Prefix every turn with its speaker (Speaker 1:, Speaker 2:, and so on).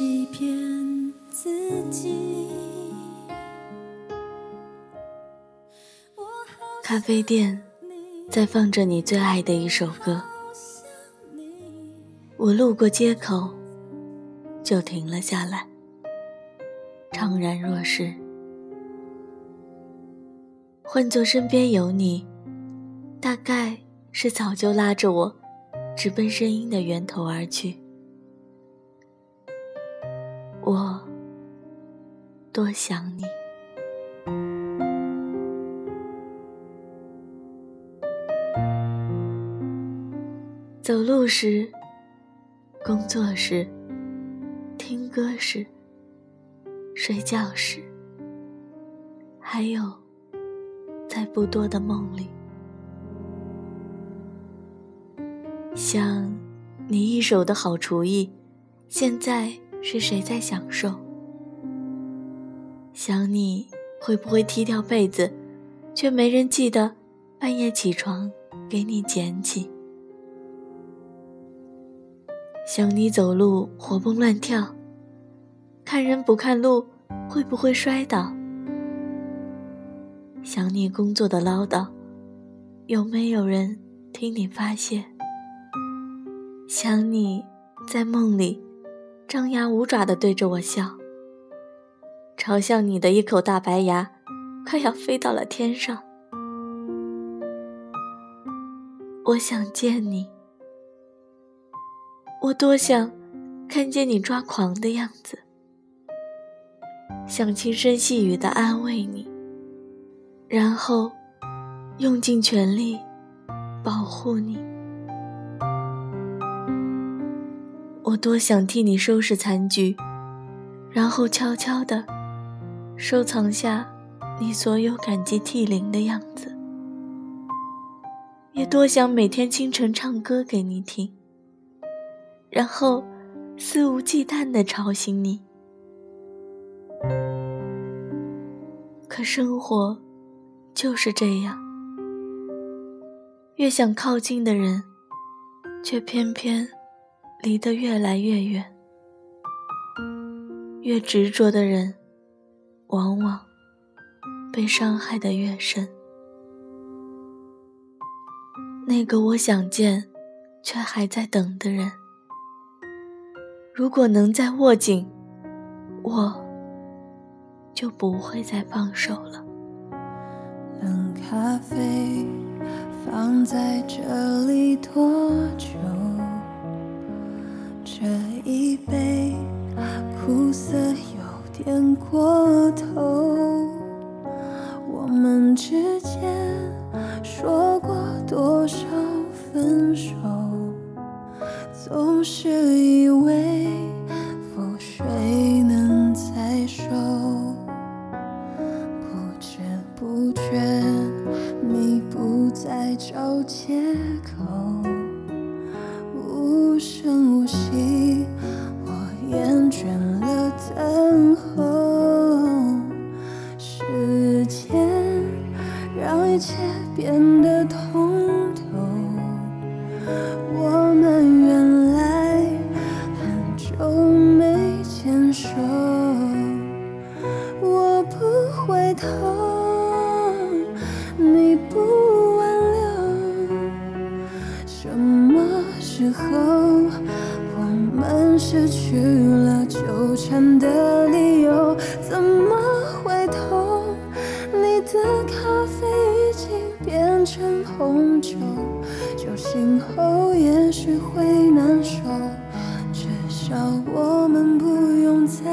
Speaker 1: 欺骗自己。
Speaker 2: 咖啡店在放着你最爱的一首歌，我路过街口，就停了下来，怅然若失。换作身边有你，大概是早就拉着我，直奔声音的源头而去。多想你。走路时，工作时，听歌时，睡觉时，还有在不多的梦里，想你一手的好厨艺，现在是谁在享受？想你会不会踢掉被子，却没人记得半夜起床给你捡起？想你走路活蹦乱跳，看人不看路，会不会摔倒？想你工作的唠叨，有没有人听你发泄？想你在梦里张牙舞爪地对着我笑，嘲笑你的一口大白牙，快要飞到了天上。我想见你。我多想看见你抓狂的样子，想轻声细语的安慰你，然后用尽全力保护你。我多想替你收拾残局，然后悄悄的收藏下你所有感激涕零的样子。也多想每天清晨唱歌给你听。然后，肆无忌惮地吵醒你。可生活就是这样，越想靠近的人，却偏偏离得越来越远；越执着的人，往往被伤害的越深。那个我想见，却还在等的人。如果能再握紧，我就不会再放手了。
Speaker 1: 冷咖啡放在这里多久？这一杯苦涩点过头。我们之间说过多少分手？总是一切变得通透我们原来很久没牵手我不回头你不挽留什么时候我们失去了纠缠的理由？怎么成红酒酒醒后也许会难受至少我们不用再